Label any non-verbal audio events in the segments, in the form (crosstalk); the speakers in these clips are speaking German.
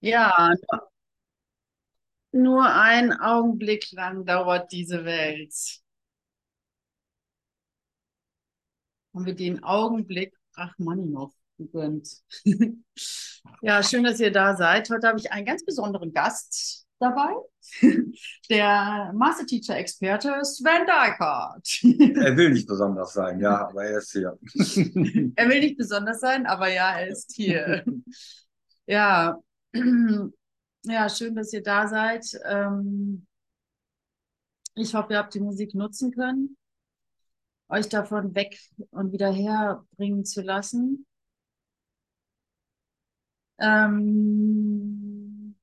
Ja, nur ein Augenblick lang dauert diese Welt. Haben wir den Augenblick Rachmaninow gegönnt. (laughs) ja, schön, dass ihr da seid. Heute habe ich einen ganz besonderen Gast dabei, (laughs) der Master Teacher Experte Sven Dykert. (laughs) Er will nicht besonders sein, ja, aber er ist hier. er will nicht besonders sein, aber ja, er ist hier. ja, (clears throat) ja, schön, dass ihr da seid. Ähm, ich hoffe, ihr habt die Musik nutzen können, euch davon weg und wieder herbringen zu lassen. Ähm,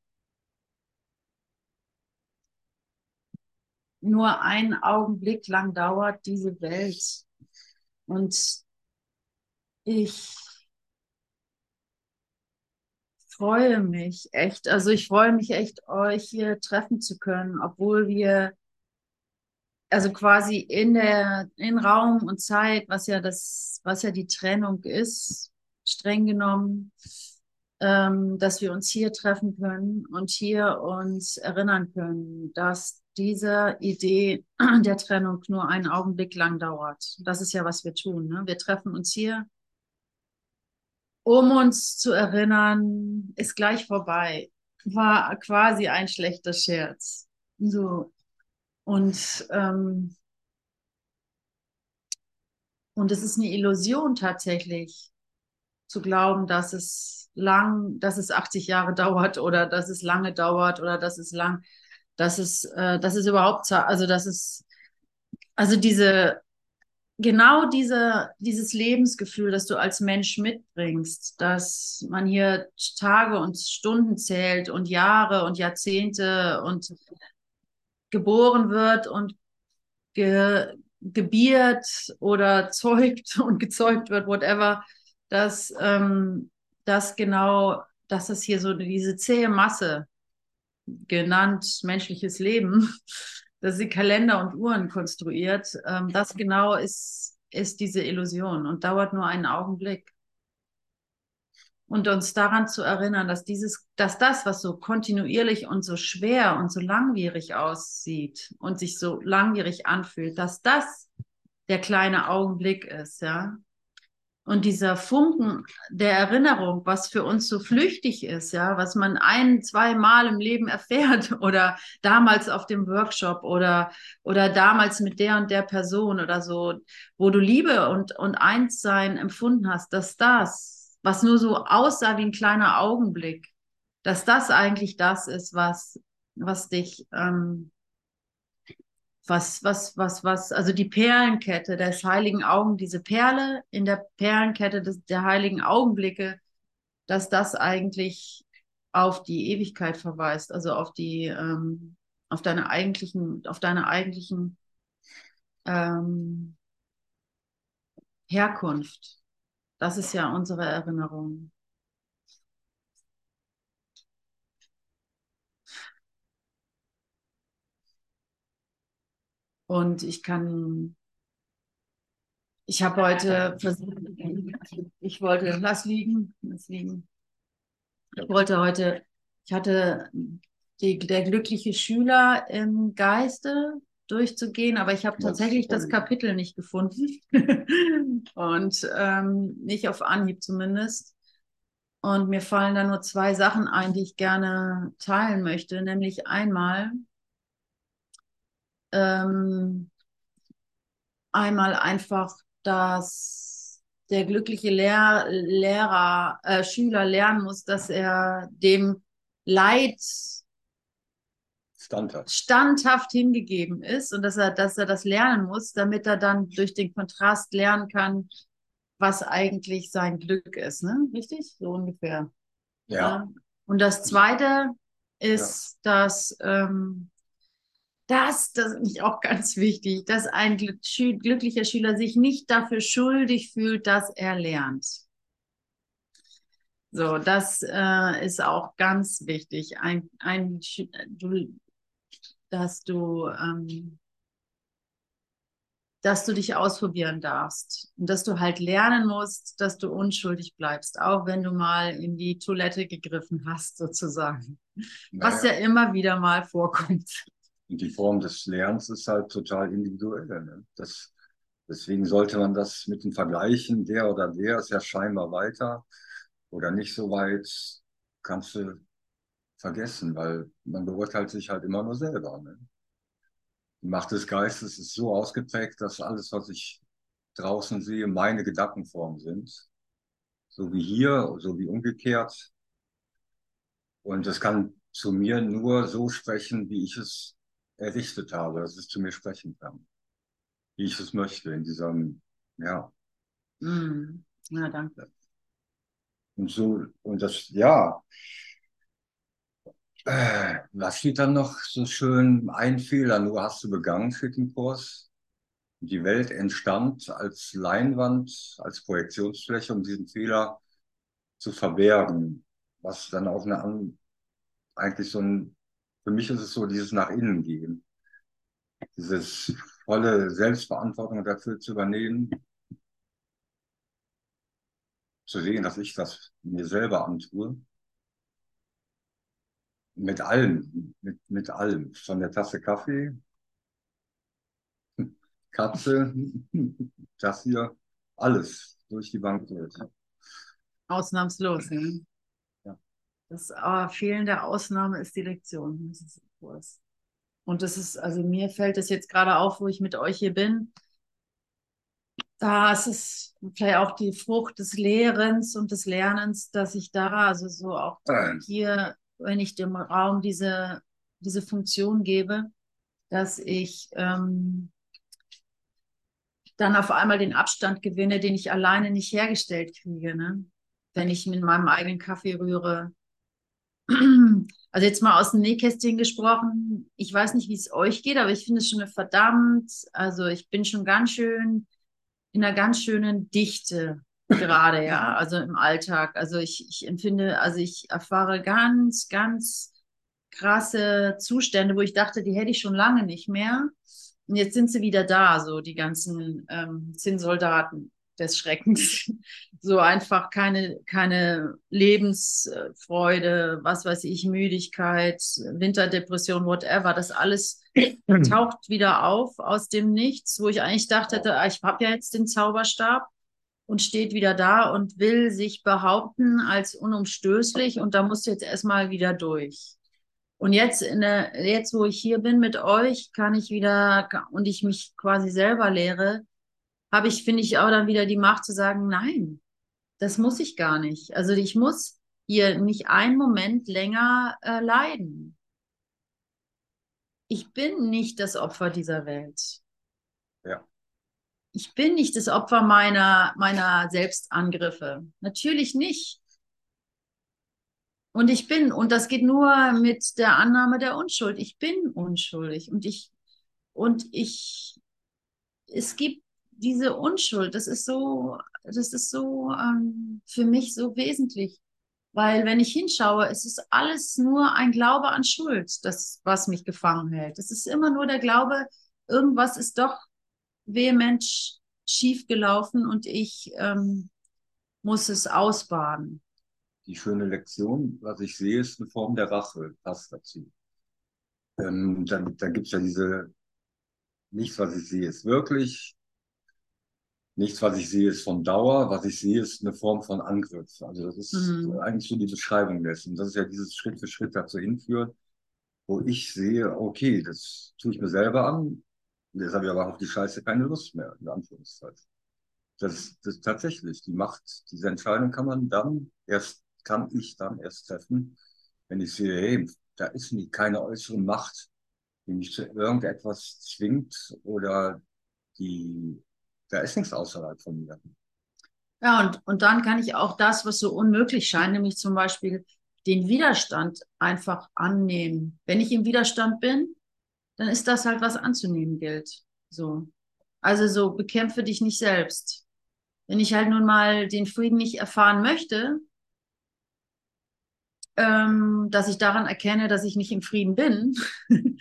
nur einen Augenblick lang dauert diese Welt. Und ich freue mich echt. Also ich freue mich echt, euch hier treffen zu können, obwohl wir also quasi in der in Raum und Zeit, was ja das, was ja die Trennung ist, streng genommen, ähm, dass wir uns hier treffen können und hier uns erinnern können, dass diese Idee der Trennung nur einen Augenblick lang dauert. Das ist ja, was wir tun. Ne? Wir treffen uns hier um uns zu erinnern, ist gleich vorbei. War quasi ein schlechter Scherz. So. Und, ähm, und es ist eine Illusion tatsächlich, zu glauben, dass es lang, dass es 80 Jahre (laughs) dauert oder dass es lange dauert oder dass es lang, dass es, äh, dass es überhaupt, also dass es, also diese genau diese, dieses Lebensgefühl, das du als Mensch mitbringst, dass man hier Tage und Stunden zählt und Jahre und Jahrzehnte und geboren wird und ge, gebiert oder (laughs) zeugt und gezeugt wird, whatever, dass ähm, das genau, dass es hier so diese zähe Masse genannt menschliches Leben dass sie Kalender und Uhren konstruiert. Ähm, das genau ist, ist diese Illusion und dauert nur einen Augenblick. Und uns daran zu erinnern, dass dieses, dass das, was so kontinuierlich und so schwer und so langwierig aussieht und sich so langwierig anfühlt, dass das der kleine Augenblick ist, ja. Und dieser Funken der Erinnerung, was für uns so flüchtig ist, ja, was man ein, zwei Mal im Leben erfährt (laughs) oder damals auf dem Workshop oder, oder damals mit der und der Person oder so, wo du Liebe und, und Einssein empfunden hast, dass das, was nur so aussah wie ein kleiner Augenblick, dass das eigentlich das ist, was, was dich, ähm, was, was, was, was, also die Perlenkette des heiligen Augen, diese Perle in der Perlenkette des, der heiligen Augenblicke, dass das eigentlich auf die Ewigkeit verweist, also auf die, ähm, auf deine eigentlichen, auf deine eigentlichen ähm, Herkunft. Das ist ja unsere Erinnerung. Und ich kann, ich habe heute (laughs) versucht, ich wollte, lass liegen, lass liegen. Ich wollte heute, ich hatte die, der glückliche Schüler im Geiste durchzugehen, aber ich habe tatsächlich das Kapitel nicht gefunden (laughs) und ähm, nicht auf Anhieb zumindest. Und mir fallen da nur zwei Sachen ein, die ich gerne teilen möchte, nämlich einmal ähm, einmal einfach, dass der glückliche Lehr Lehrer, äh, Schüler lernen muss, dass er dem Leid standhaft. standhaft hingegeben ist und dass er, dass er das lernen muss, damit er dann durch den Kontrast lernen kann, was eigentlich sein Glück ist. Ne? Richtig? So ungefähr. Ja. ja. Und das Zweite ist, ja. dass ähm, das, das ist mich auch ganz wichtig, dass ein glücklicher Schüler sich nicht dafür schuldig fühlt, dass er lernt. So, das äh, ist auch ganz wichtig. Ein, ein, du, dass du, ähm, dass du dich ausprobieren darfst und dass du halt lernen musst, dass du unschuldig bleibst, auch wenn du mal in die Toilette gegriffen hast, sozusagen. Naja. Was ja immer wieder mal vorkommt. Und die Form des Lernens ist halt total individuell. Ne? Das, deswegen sollte man das mit den Vergleichen, der oder der ist ja scheinbar weiter oder nicht so weit, kannst du vergessen, weil man beurteilt sich halt immer nur selber. Ne? Die Macht des Geistes ist so ausgeprägt, dass alles, was ich draußen sehe, meine Gedankenformen sind. So wie hier, so wie umgekehrt. Und es kann zu mir nur so sprechen, wie ich es errichtet habe, dass es zu mir sprechen kann. Wie ich es möchte, in diesem, ja. Mm. Ja, danke. Und so, und das, ja, äh, was steht dann noch so schön? Ein Fehler nur hast du begangen für den Kurs. Die Welt entstand als Leinwand, als Projektionsfläche, um diesen Fehler zu verbergen. Was dann auch eine, eigentlich so ein, für mich ist es so dieses nach innen gehen. Dieses volle Selbstverantwortung dafür zu übernehmen. Zu sehen, dass ich das mir selber antue mit allem, mit, mit allem. Von der Tasse Kaffee, Katze, das hier, alles durch die Bank durch. Ausnahmslos, ja. Das äh, fehlende Ausnahme ist die Lektion. Das ist Kurs. Und das ist, also mir fällt es jetzt gerade auf, wo ich mit euch hier bin. Da ist es vielleicht auch die Frucht des Lehrens und des Lernens, dass ich da, also so auch hier wenn ich dem Raum diese, diese Funktion gebe, dass ich ähm, dann auf einmal den Abstand gewinne, den ich alleine nicht hergestellt kriege, ne? wenn ich mit meinem eigenen Kaffee rühre. Also jetzt mal aus dem Nähkästchen gesprochen, ich weiß nicht, wie es euch geht, aber ich finde es schon eine verdammt, also ich bin schon ganz schön in einer ganz schönen Dichte gerade, ja, (laughs) also im Alltag. Also ich, ich empfinde, also ich erfahre ganz, ganz krasse Zustände, wo ich dachte, die hätte ich schon lange nicht mehr. Und jetzt sind sie wieder da, so die ganzen ähm, Zinnsoldaten des Schreckens. So einfach keine, keine Lebensfreude, was weiß ich, Müdigkeit, Winterdepression, whatever. Das alles (clears throat) taucht wieder auf aus dem Nichts, wo ich eigentlich dachte, ah, ich habe ja jetzt den Zauberstab und steht wieder da und will sich behaupten als unumstößlich und da musst du jetzt erstmal wieder durch. Und jetzt, in der, jetzt, wo ich hier bin mit euch, kann ich wieder und ich mich quasi selber lehre, habe ich, finde ich, auch dann wieder die Macht zu sagen, nein, das muss ich gar nicht. Also ich muss hier nicht einen Moment länger äh, leiden. Ich bin nicht das Opfer dieser Welt. Ja ich bin nicht das Opfer meiner, meiner Selbstangriffe. Natürlich nicht. Und ich bin, und das geht nur mit der Annahme der Unschuld. Ich bin unschuldig und ich, und ich, es gibt diese Unschuld, das ist so, das ist so ähm, für mich so wesentlich. Weil wenn ich hinschaue, es ist alles nur ein Glaube an Schuld, das, was mich gefangen hält. Es ist immer nur der Glaube, irgendwas ist doch vehement schief gelaufen und ich ähm, muss es ausbaden. Die schöne Lektion, was ich sehe, ist eine Form der Rache, passt dazu. Ähm, dann dann gibt es ja diese, nichts, was ich sehe, ist wirklich, nichts, was ich sehe, ist von Dauer, was ich sehe, ist eine Form von Angriff. Also das ist mhm. eigentlich so die Beschreibung dessen. Das ist ja dieses Schritt für Schritt dazu hinführt, wo ich sehe, okay, das tue ich mir selber an, jetzt habe ich aber auf die Scheiße keine Lust mehr, in Anführungszeichen. Das, das tatsächlich, die Macht, diese Entscheidung kann man dann erst, kann ich dann erst treffen, wenn ich sehe, hey, da ist nie keine äußere Macht, die mich zu irgendetwas zwingt oder die, da ist nichts außerhalb von mir. Ja, und, und dann kann ich auch das, was so unmöglich scheint, nämlich zum Beispiel den Widerstand einfach annehmen. Wenn ich im Widerstand bin, dann ist das halt, was anzunehmen gilt. So. Also so, bekämpfe dich nicht selbst. Wenn ich halt nun mal den Frieden nicht erfahren möchte, ähm, dass ich daran erkenne, dass ich nicht im Frieden bin, (laughs)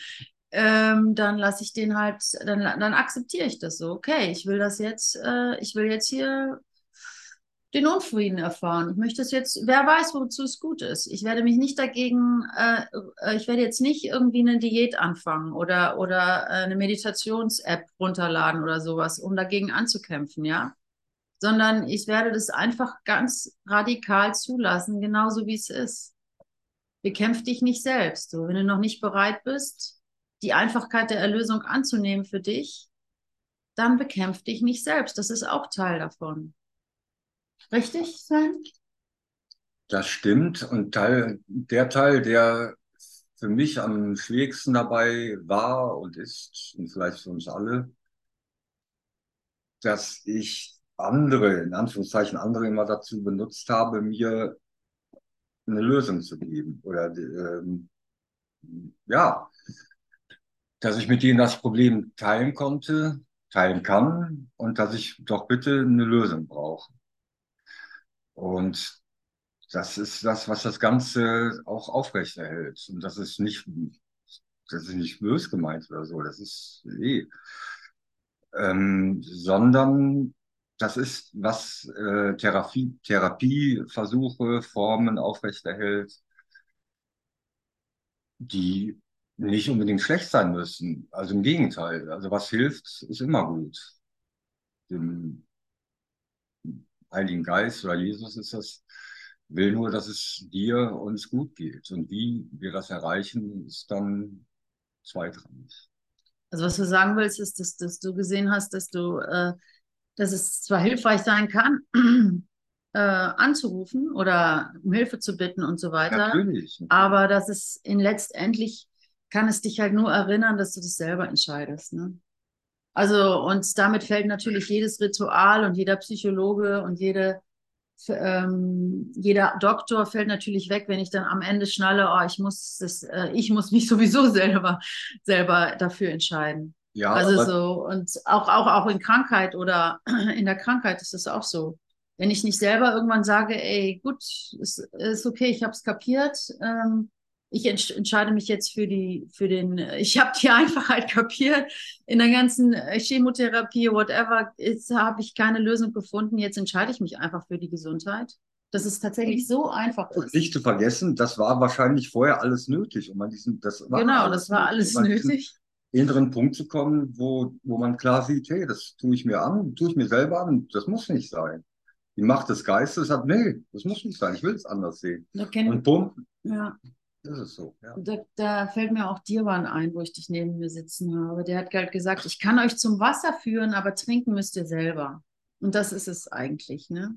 ähm, dann lasse ich den halt, dann, dann akzeptiere ich das so. Okay, ich will das jetzt, äh, ich will jetzt hier den Unfrieden erfahren. Ich möchte es jetzt, wer weiß, wozu es gut ist. Ich werde mich nicht dagegen, äh, äh ich werde jetzt nicht irgendwie eine Diät anfangen oder, oder äh, eine Meditations-App runterladen oder sowas, um dagegen anzukämpfen, ja. Sondern ich werde das einfach ganz radikal zulassen, genauso wie es ist. Bekämpf dich nicht selbst. So, wenn du noch nicht bereit bist, die Einfachkeit der Erlösung anzunehmen für dich, dann bekämpf dich nicht selbst. Das ist auch Teil davon. Richtig, Sven? Das stimmt. Und Teil, der Teil, der für mich am schwierigsten dabei war und ist, und vielleicht für uns alle, dass ich andere, in Anführungszeichen andere immer dazu benutzt habe, mir eine Lösung zu geben. Oder ähm, ja, dass ich mit denen das Problem teilen konnte, teilen kann und dass ich doch bitte eine Lösung brauche. Und das ist das, was das Ganze auch aufrechterhält. Und das ist nicht, das ist nicht bös gemeint oder so, das ist eh. Ähm, sondern das ist, was äh, Therapie, Therapieversuche, Formen aufrechterhält, die nicht unbedingt schlecht sein müssen. Also im Gegenteil. Also was hilft, ist immer gut. Dem Heiligen Geist oder Jesus ist das, will nur, dass es dir uns gut geht. Und wie wir das erreichen, ist dann zweitrangig. Also was du sagen willst, ist, dass, dass du gesehen hast, dass du, äh, dass es zwar hilfreich sein kann, (clears throat) äh, anzurufen oder um Hilfe zu bitten und so weiter. Natürlich. Aber dass es in letztendlich kann es dich halt nur erinnern, dass du das selber entscheidest. Ne? Also, und damit fällt natürlich jedes Ritual und jeder Psychologe und jede, ähm, jeder Doktor fällt natürlich weg, wenn ich dann am Ende schnalle, oh, ich muss das, äh, ich muss mich (laughs) sowieso selber, selber dafür entscheiden. Ja, also so, und auch, auch, auch in Krankheit oder (clears throat) in der Krankheit ist das auch so. Wenn ich nicht selber irgendwann sage, ey, gut, ist, ist okay, ich habe es kapiert, ähm, ich entscheide mich jetzt für die, für den, ich habe die (laughs) Einfachheit kapiert. In der ganzen äh, Chemotherapie, whatever, habe ich keine Lösung gefunden. Jetzt entscheide ich mich einfach für die Gesundheit. Das ist tatsächlich so einfach. Und nicht zu vergessen, das war wahrscheinlich vorher alles nötig, um an diesen, das war genau, das war alles um nötig. inneren Punkt zu kommen, wo, wo man klar sieht, hey, das tue ich mir an, tue ich mir selber an, das muss nicht sein. Die Macht des Geistes hat, nee, das muss nicht sein, ich will es anders sehen. Und bumm, ja. Das ist so, ja. Da, da, fällt mir auch Dirwan ein, wo ich dich neben mir sitzen habe. Der hat halt gesagt, ich kann euch zum Wasser führen, aber trinken müsst ihr selber. Und das ist es eigentlich, ne?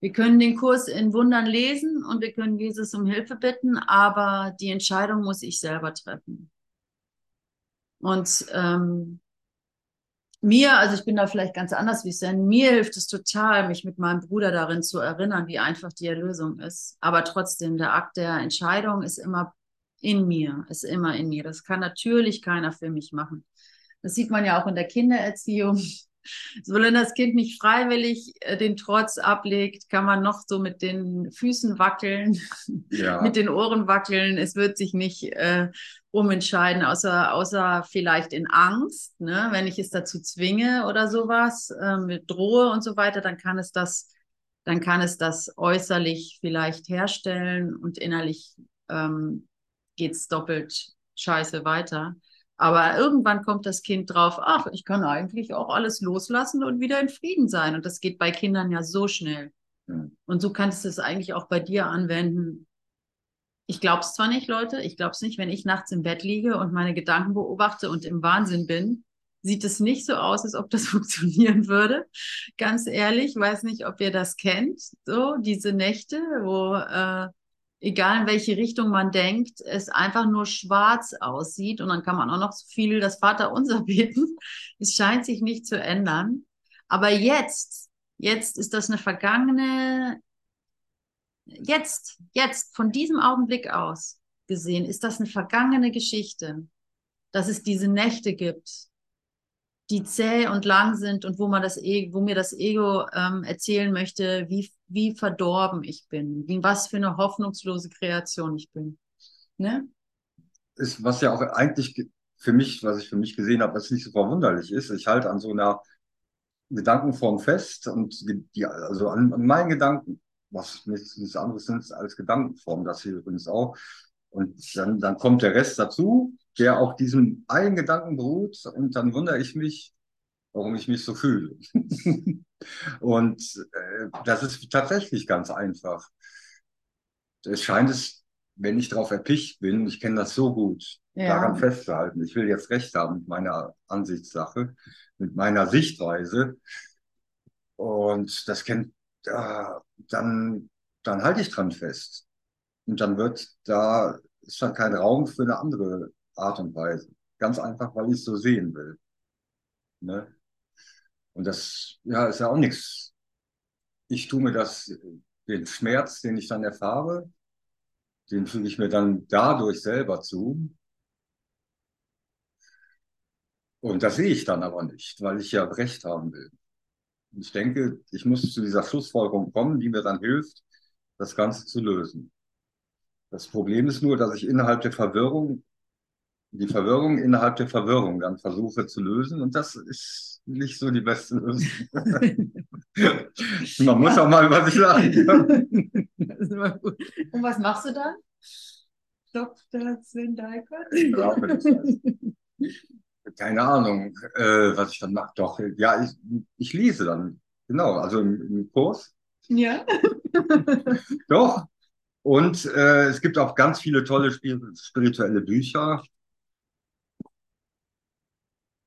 Wir können den Kurs in Wundern lesen und wir können Jesus um Hilfe bitten, aber die Entscheidung muss ich selber treffen. Und ähm, mir, also ich bin da vielleicht ganz anders wie Sen, mir hilft es total, mich mit meinem Bruder darin zu erinnern, wie einfach die Erlösung ist. Aber trotzdem, der Akt der Entscheidung ist immer in mir, ist immer in mir. Das kann natürlich keiner für mich machen. Das sieht man ja auch in der Kindererziehung. Solange das Kind nicht freiwillig äh, den Trotz ablegt, kann man noch so mit den Füßen wackeln, ja. (laughs) mit den Ohren wackeln. Es wird sich nicht äh, umentscheiden, außer, außer vielleicht in Angst. Ne? Wenn ich es dazu zwinge oder sowas, äh, mit drohe und so weiter, dann kann es das, dann kann es das äußerlich vielleicht herstellen und innerlich ähm, geht es doppelt scheiße weiter. Aber irgendwann kommt das Kind drauf, ach, ich kann eigentlich auch alles loslassen und wieder in Frieden sein. Und das geht bei Kindern ja so schnell. Und so kannst du es eigentlich auch bei dir anwenden. Ich glaube es zwar nicht, Leute, ich glaube es nicht, wenn ich nachts im Bett liege und meine Gedanken beobachte und im Wahnsinn bin, sieht es nicht so aus, als ob das (laughs) funktionieren würde. Ganz ehrlich, weiß nicht, ob ihr das kennt, so diese Nächte, wo äh, egal in welche Richtung man denkt, es einfach nur schwarz aussieht und dann kann man auch noch so viel das Vaterunser (laughs) beten. Es scheint sich nicht zu ändern. Aber jetzt, jetzt ist das eine vergangene, jetzt, jetzt, von diesem Augenblick aus gesehen, ist das eine vergangene Geschichte, dass es diese Nächte gibt, die zäh und lang sind und wo man das e wo mir das Ego ähm, erzählen möchte, wie, wie verdorben ich bin, wie was für eine hoffnungslose Kreation ich bin. Ne? Ist, was ja auch eigentlich für mich, was ich für mich gesehen habe, was nicht so verwunderlich ist, ich halte an so einer Gedankenform fest und die, also an, an meinen Gedanken, was nichts, nichts anderes sind als Gedankenform, das hier übrigens auch. Und dann, dann kommt der Rest dazu, der auf diesem einen Gedanken beruht und dann wundere ich mich, warum ich mich so fühle. (laughs) und äh, das ist tatsächlich ganz einfach. Es scheint es, wenn ich darauf erpicht bin, ich kenne das so gut, ja. daran festzuhalten. Ich will jetzt recht haben mit meiner Ansichtssache, mit meiner Sichtweise. Und das kennt, äh, dann, dann halte ich dran fest. Und dann wird da, ist dann kein Raum für eine andere Art und Weise. Ganz einfach, weil ich es so sehen will. Ne? Und das, ja, ist ja auch nichts. Ich tue mir das, den Schmerz, den ich dann erfahre, den füge ich mir dann dadurch selber zu. Und das sehe ich dann aber nicht, weil ich ja Recht haben will. Und ich denke, ich muss zu dieser Schlussfolgerung kommen, die mir dann hilft, das Ganze zu lösen. Das Problem ist nur, dass ich innerhalb der Verwirrung, die Verwirrung innerhalb der Verwirrung dann versuche zu lösen. Und das ist nicht so die beste Lösung. (laughs) Man muss auch mal über sich lachen. Und was machst du dann? Dr. Sven Deikert? keine Ahnung, äh, was ich dann mache. Doch, ja, ich, ich lese dann. Genau, also im, im Kurs. Ja. (laughs) Doch. Und äh, es gibt auch ganz viele tolle spirituelle Bücher.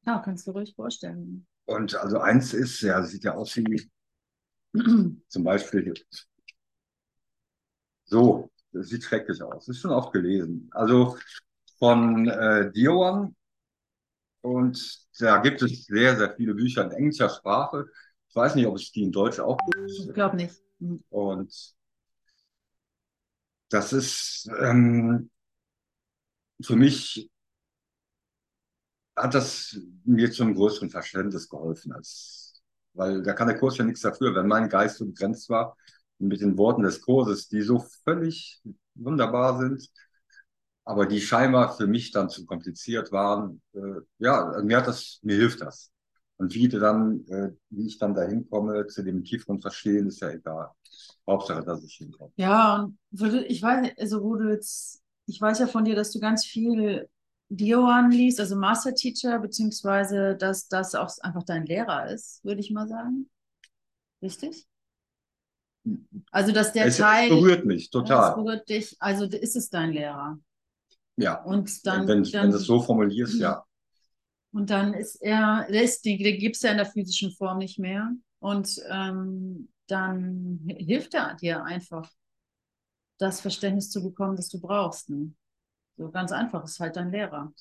Ja, kannst du ruhig vorstellen. Und also eins ist, ja, sieht ja aus wie (clears throat) zum Beispiel so, das sieht schrecklich aus. Das ist schon oft gelesen. Also von äh, Dioan und da gibt es sehr, sehr viele Bücher in englischer Sprache. Ich weiß nicht, ob es die in Deutsch auch gibt. Ich glaube nicht. Mhm. Und das ist ähm, für mich hat das mir zum größeren Verständnis geholfen, als, weil da kann der Kurs ja nichts dafür, wenn mein Geist so begrenzt war mit den Worten des Kurses, die so völlig wunderbar sind, aber die scheinbar für mich dann zu kompliziert waren. Äh, ja, mir hat das, mir hilft das. Und wie dann, äh, wie ich dann dahin komme zu dem tieferen Verstehen, ist ja egal. Hauptsache, dass ich hinkomme. Ja, und ich weiß, also wo du jetzt, ich weiß ja von dir, dass du ganz viel Dioan liest, also Master Teacher, beziehungsweise dass das auch einfach dein Lehrer ist, würde ich mal sagen. Richtig? Also, dass der es, Teil. Es berührt mich total. Es berührt dich, also ist es dein Lehrer. Ja. Und dann, wenn, dann, wenn du es so formulierst, ja. (clears throat) Und dann ist er, der, die, der gibt es ja in der physischen Form nicht mehr. Und ähm, dann hilft er dir einfach, das Verständnis zu bekommen, das du brauchst. Ne? So ganz einfach, ist halt dein Lehrer.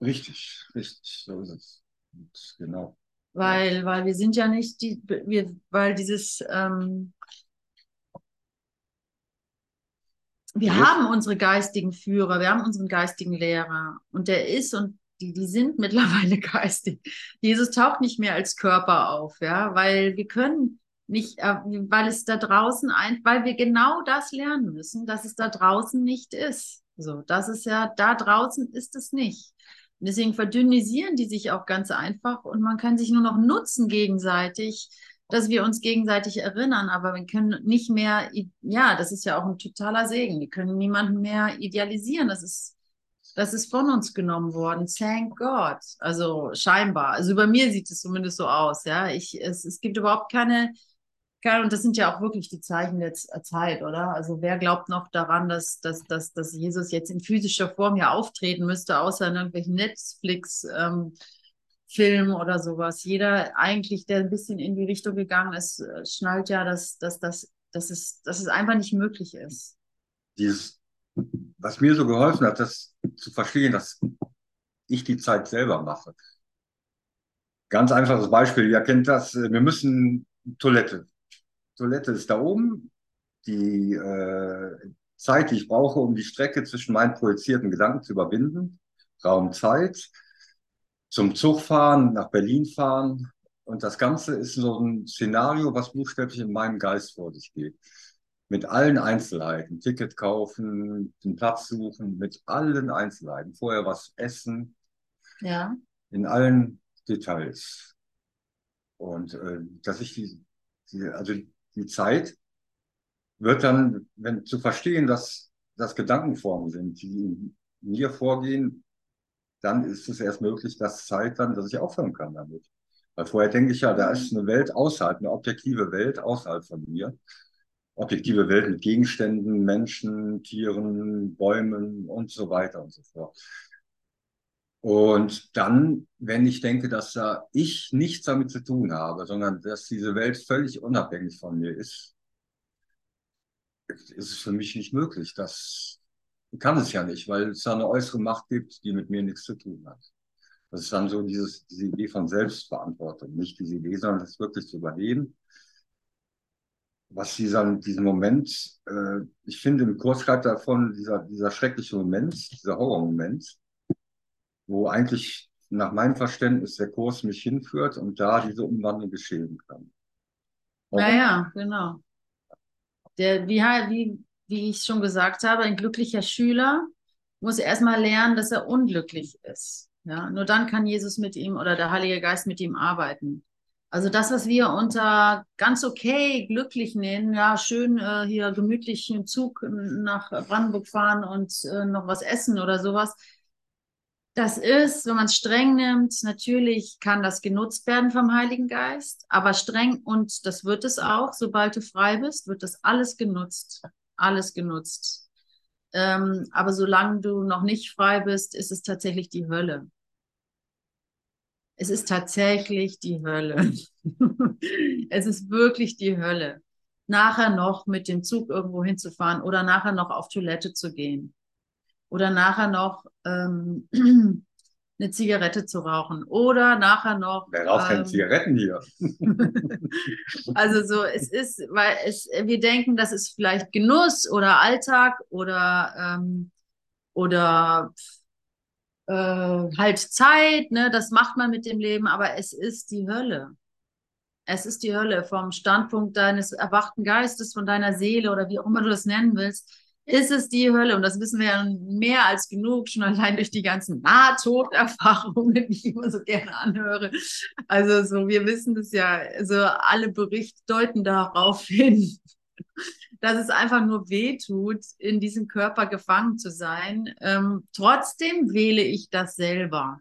Richtig, richtig, so ist es. Und genau. Weil, weil wir sind ja nicht die, wir, weil dieses ähm, wir ja. haben unsere geistigen Führer, wir haben unseren geistigen Lehrer und der ist und die, die sind mittlerweile (laughs) geistig. Jesus taucht nicht mehr als Körper auf, ja, weil wir können nicht, äh, weil es da draußen ein, weil wir genau das lernen müssen, dass es da draußen nicht ist. So, das ist ja, da draußen ist es nicht. Und deswegen verdünnisieren die sich auch ganz einfach und man kann sich nur noch nutzen gegenseitig dass wir uns gegenseitig erinnern, aber wir können nicht mehr, ja, das ist ja auch ein totaler Segen. Wir können niemanden mehr idealisieren. Das ist, das ist von uns genommen worden. Thank God. Also scheinbar. Also bei mir sieht es zumindest so aus. Ja, ich, es, es gibt überhaupt keine, keine, und das sind ja auch wirklich die Zeichen der Zeit, oder? Also wer glaubt noch daran, dass, dass, dass, dass Jesus jetzt in physischer Form hier auftreten müsste, außer in irgendwelchen Netflix, ähm, oder sowas. Jeder eigentlich, der ein bisschen in die Richtung gegangen ist, äh, schnallt ja, dass, dass, dass, dass, es, dass es einfach nicht möglich ist. Dieses, was mir so geholfen hat, das zu verstehen, dass ich die Zeit selber mache. Ganz einfaches Beispiel, ihr kennt das, wir müssen Toilette. Toilette ist da oben. Die äh, Zeit, die ich brauche, um die Strecke zwischen meinen projizierten Gedanken zu überwinden, Raum, Zeit, zum Zug fahren, nach Berlin fahren. Und das Ganze ist so ein Szenario, was buchstäblich in meinem Geist vor sich geht. mit allen Einzelheiten, Ticket kaufen, den Platz suchen, mit allen Einzelheiten, vorher was essen, Ja. in allen Details. Und äh, dass ich die, die, also die Zeit wird dann, wenn zu verstehen, dass das Gedankenformen sind, die in mir vorgehen, dann ist es erst möglich, dass Zeit dann, dass ich aufhören kann damit. Weil vorher denke ich ja, da ist eine Welt außerhalb, eine objektive Welt außerhalb von mir. Objektive Welt mit Gegenständen, Menschen, Tieren, Bäumen und so weiter und so fort. Und dann, wenn ich denke, dass da ich nichts damit zu tun habe, sondern dass diese Welt völlig unabhängig von mir ist, ist es für mich nicht möglich. Das kann es ja nicht, weil es da eine äußere Macht gibt, die mit mir nichts zu tun hat. Das ist dann so dieses, diese Idee von Selbstverantwortung, nicht diese Idee, sondern das wirklich zu überleben. Was dieser, diesen Moment, äh, ich finde im Kurs schreibt davon, dieser, dieser schreckliche Moment, dieser Horrormoment, wo eigentlich nach meinem Verständnis der Kurs mich hinführt und da diese Umwandlung geschehen kann. Horror- Naja, genau. Der, wie, wie, wie ich schon gesagt habe, ein glücklicher Schüler muss erstmal lernen, dass er unglücklich ist. Ja, nur dann kann Jesus mit ihm oder der Heilige Geist mit ihm arbeiten. Also das, was wir unter ganz okay glücklich nennen, ja, schön äh, hier gemütlich im Zug nach Brandenburg fahren und äh, noch was essen oder sowas. Das ist, wenn man es streng nimmt, natürlich kann das genutzt werden vom Heiligen Geist, aber streng, und das wird es auch, sobald du frei bist, wird das alles genutzt. Alles genutzt. Ähm, aber solange du noch nicht frei bist, ist es tatsächlich die Hölle. Es ist tatsächlich die Hölle. (laughs) es ist wirklich die Hölle. Nachher noch mit dem Zug irgendwo hinzufahren oder nachher noch auf Toilette zu gehen oder nachher noch ähm, (clears throat) eine Zigarette zu rauchen oder nachher noch. Wer raucht ähm, Zigaretten hier? (laughs) also so, es ist, weil es, wir denken, das ist vielleicht Genuss oder Alltag oder, ähm, oder äh, halt Zeit, ne? Das macht man mit dem Leben, aber es ist die Hölle. Es ist die Hölle vom Standpunkt deines erwachten Geistes, von deiner Seele oder wie auch immer du das nennen willst, ist es die Hölle. Und das wissen wir ja mehr als genug, schon allein durch die ganzen Nahtoderfahrungen, (laughs) die ich immer so gerne anhöre. Also so, wir wissen das ja, also alle Berichte deuten darauf (laughs) hin, dass es einfach nur weh tut, in diesem Körper gefangen zu sein. Ähm, trotzdem wähle ich das selber,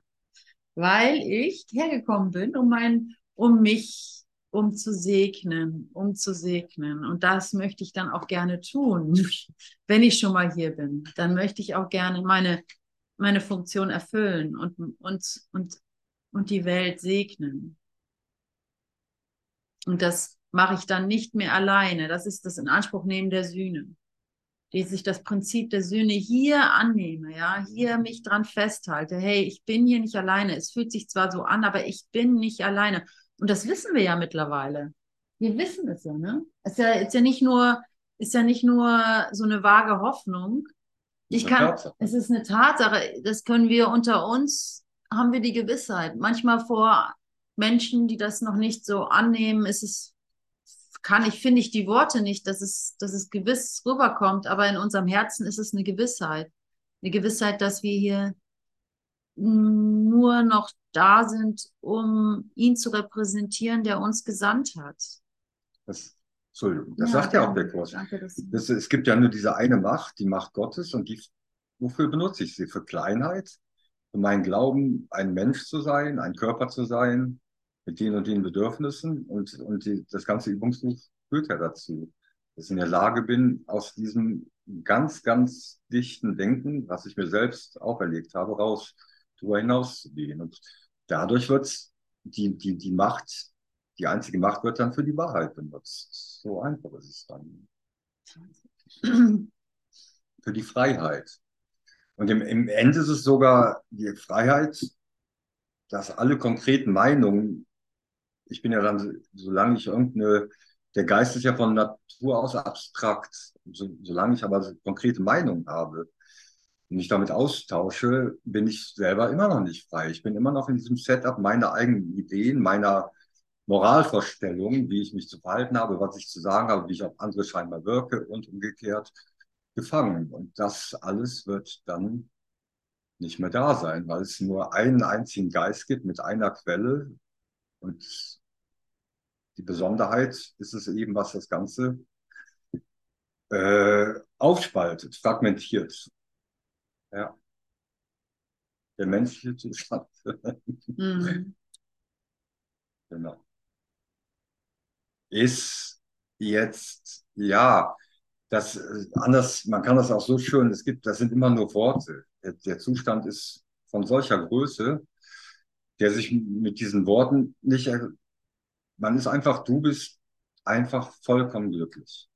weil ich hergekommen bin, um mein, um mich um zu segnen, um zu segnen. Und das möchte ich dann auch gerne tun, (laughs) wenn ich schon mal hier bin. Dann möchte ich auch gerne meine, meine Funktion erfüllen und, und, und, und die Welt segnen. Und das mache ich dann nicht mehr alleine. Das ist das Inanspruchnehmen der Sühne. Dass ich das Prinzip der Sühne hier annehme, ja, hier mich dran festhalte. Hey, ich bin hier nicht alleine. Es fühlt sich zwar so an, aber ich bin nicht alleine. Und das wissen wir ja mittlerweile. Wir wissen es ja, ne? Ist ja, ist ja nicht nur, ist ja nicht nur so eine vage Hoffnung. Ich kann, Tatsache. es ist eine Tatsache. Das können wir unter uns, haben wir die Gewissheit. Manchmal vor Menschen, die das noch nicht so annehmen, ist es, kann ich, finde ich die Worte nicht, dass es, dass es gewiss rüberkommt, aber in unserem Herzen ist es eine Gewissheit. Eine Gewissheit, dass wir hier nur noch da sind, um ihn zu repräsentieren, der uns gesandt hat. Das, Entschuldigung, das Ja, sagt ja auch der Kurs. Danke, Das, es gibt ja nur diese eine Macht, die Macht Gottes, und die, wofür benutze ich sie? Für Kleinheit, für meinen Glauben, ein Mensch zu sein, ein Körper zu sein, mit den und den Bedürfnissen. Und, und die, das ganze Übungsbuch führt ja dazu, dass ich in der Lage bin, aus diesem ganz, ganz dichten Denken, was ich mir selbst auferlegt habe, raus, darüber hinaus zu gehen. Und dadurch wird die, die, die Macht, die einzige Macht wird dann für die Wahrheit benutzt. So einfach ist es dann für die Freiheit. Und im, im Ende ist es sogar die Freiheit, dass alle konkreten Meinungen, ich bin ja dann, solange ich irgendeine, der Geist ist ja von Natur aus abstrakt, so, solange ich aber konkrete Meinungen habe und mich damit austausche, bin ich selber immer noch nicht frei. Ich bin immer noch in diesem Setup meiner eigenen Ideen, meiner Moralvorstellungen, wie ich mich zu verhalten habe, was ich zu sagen habe, wie ich auf andere scheinbar wirke und umgekehrt gefangen. Und das alles wird dann nicht mehr da sein, weil es nur einen einzigen Geist gibt mit einer Quelle. Und die Besonderheit ist es eben, was das Ganze äh, aufspaltet, fragmentiert. Ja. Der menschliche Zustand. mhm. (laughs) Genau. Ist jetzt, ja, das anders, man kann das auch so schön, es gibt, das sind immer nur Worte. Der, der Zustand ist von solcher Größe, der sich mit diesen Worten nicht, man ist einfach, du bist einfach vollkommen glücklich.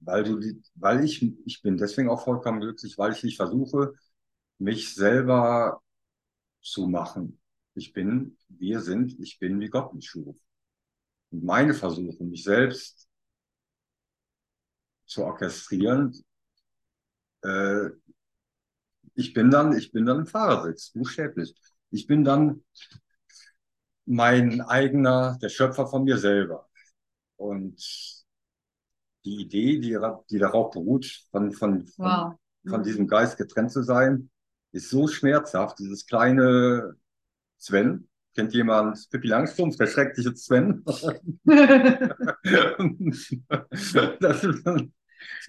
Weil du, weil ich, ich bin deswegen auch vollkommen glücklich, weil ich nicht versuche, mich selber zu machen. Ich bin, wir sind, ich bin, wie Gott mich schuf. Und meine Versuche, mich selbst zu orchestrieren. Äh, ich bin dann, ich bin dann im Fahrersitz, buchstäblich. Ich bin dann mein eigener, der Schöpfer von mir selber. Und die Idee, die, die darauf beruht, von, von, wow. von diesem Geist getrennt zu sein, ist so schmerzhaft. Dieses kleine Sven, kennt jemand Pippi Langstrumpf, der schreckliche Sven? (laughs) (laughs) das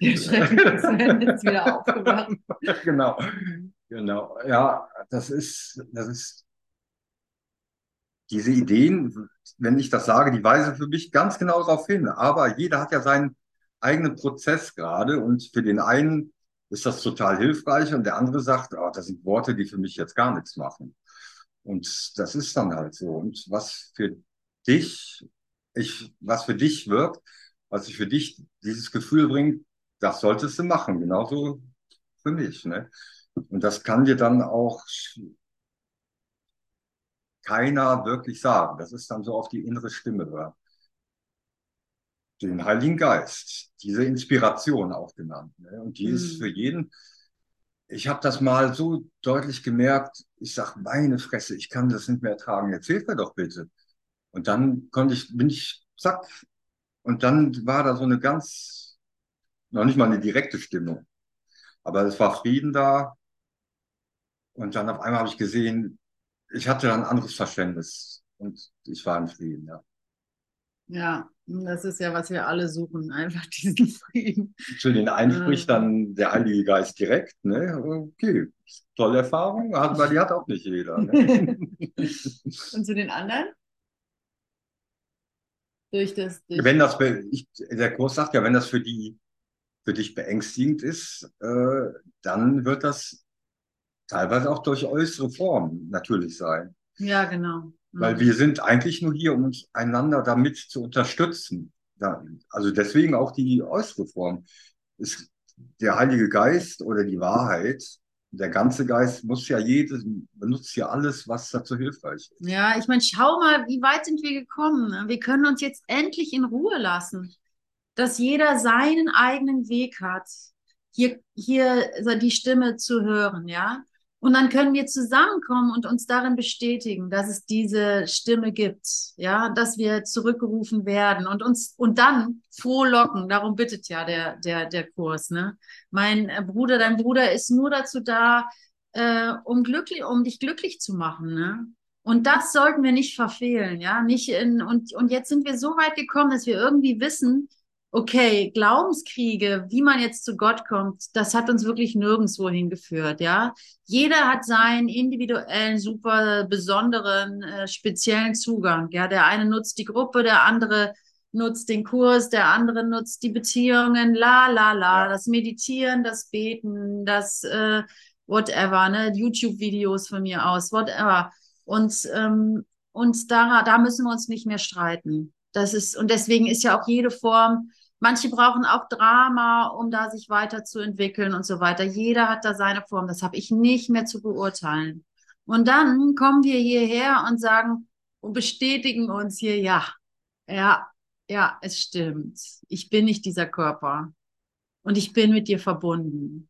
ist, ist wieder aufgewacht. (laughs) Genau, genau. Ja, das ist, das ist diese Ideen, wenn ich das sage, die weisen für mich ganz genau darauf hin. Aber jeder hat ja seinen eigenen Prozess gerade und für den einen ist das total hilfreich und der andere sagt, oh, das sind Worte, die für mich jetzt gar nichts machen. Und das ist dann halt so. Und was für dich, ich, was für dich wirkt, was sich für dich dieses Gefühl bringt, das solltest du machen, genauso für mich. Ne? Und das kann dir dann auch keiner wirklich sagen. Das ist dann so auf die innere Stimme hören. Den Heiligen Geist, diese Inspiration auch genannt. Ne? Und die mhm. ist für jeden, ich habe das mal so deutlich gemerkt, ich sag meine Fresse, ich kann das nicht mehr ertragen, erzählt mir doch bitte. Und dann konnte ich, bin ich, zack, und dann war da so eine ganz noch nicht mal eine direkte Stimmung. Aber es war Frieden da. Und dann auf einmal habe ich gesehen, ich hatte ein anderes Verständnis und ich war in Frieden, ja. Ja, das ist ja, was wir alle suchen, einfach (laughs) diesen Frieden. Zu den einen spricht dann der Heilige Geist direkt, ne? Okay, tolle Erfahrung, aber die hat auch nicht jeder. Ne? (laughs) und zu den anderen? Durch das, durch wenn das, ich, der Kurs sagt ja, wenn das für die für dich beängstigend ist, äh, dann wird das teilweise auch durch äußere Formen natürlich sein. Ja, genau. Mhm. Weil wir sind eigentlich nur hier, um uns einander damit zu unterstützen. Ja, also deswegen auch die äußere Form. Ist der Heilige Geist oder die Wahrheit, der ganze Geist muss ja jedes, benutzt ja alles, was dazu hilfreich ist. Ja, ich meine, schau mal, wie weit sind wir gekommen? Wir können uns jetzt endlich in Ruhe lassen dass jeder seinen eigenen Weg hat, hier, hier die Stimme zu hören, ja. Und dann können wir zusammenkommen und uns darin bestätigen, dass es diese Stimme gibt, ja, dass wir zurückgerufen werden und uns und dann frohlocken. Darum bittet ja der der der Kurs, ne? Mein Bruder, dein Bruder ist nur dazu da, äh, um glücklich, um dich glücklich zu machen, ne? Und das sollten wir nicht verfehlen, ja, nicht in und und jetzt sind wir so weit gekommen, dass wir irgendwie wissen, okay, Glaubenskriege, wie man jetzt zu Gott kommt, das hat uns wirklich nirgendwo hingeführt, ja. Jeder hat seinen individuellen, super besonderen, äh, speziellen Zugang, ja. Der eine nutzt die Gruppe, der andere nutzt den Kurs, der andere nutzt die Beziehungen, la, la, la, das Meditieren, das Beten, das, äh, whatever, ne, YouTube-Videos von mir aus, whatever. Und, ähm, und da, da müssen wir uns nicht mehr streiten. Das ist, und deswegen ist ja auch jede Form Manche brauchen auch Drama, um da sich weiterzuentwickeln und so weiter. Jeder hat da seine Form. Das habe ich nicht mehr zu beurteilen. Und dann kommen wir hierher und sagen und bestätigen uns hier, ja, ja, ja, es stimmt. Ich bin nicht dieser Körper. Und ich bin mit dir verbunden.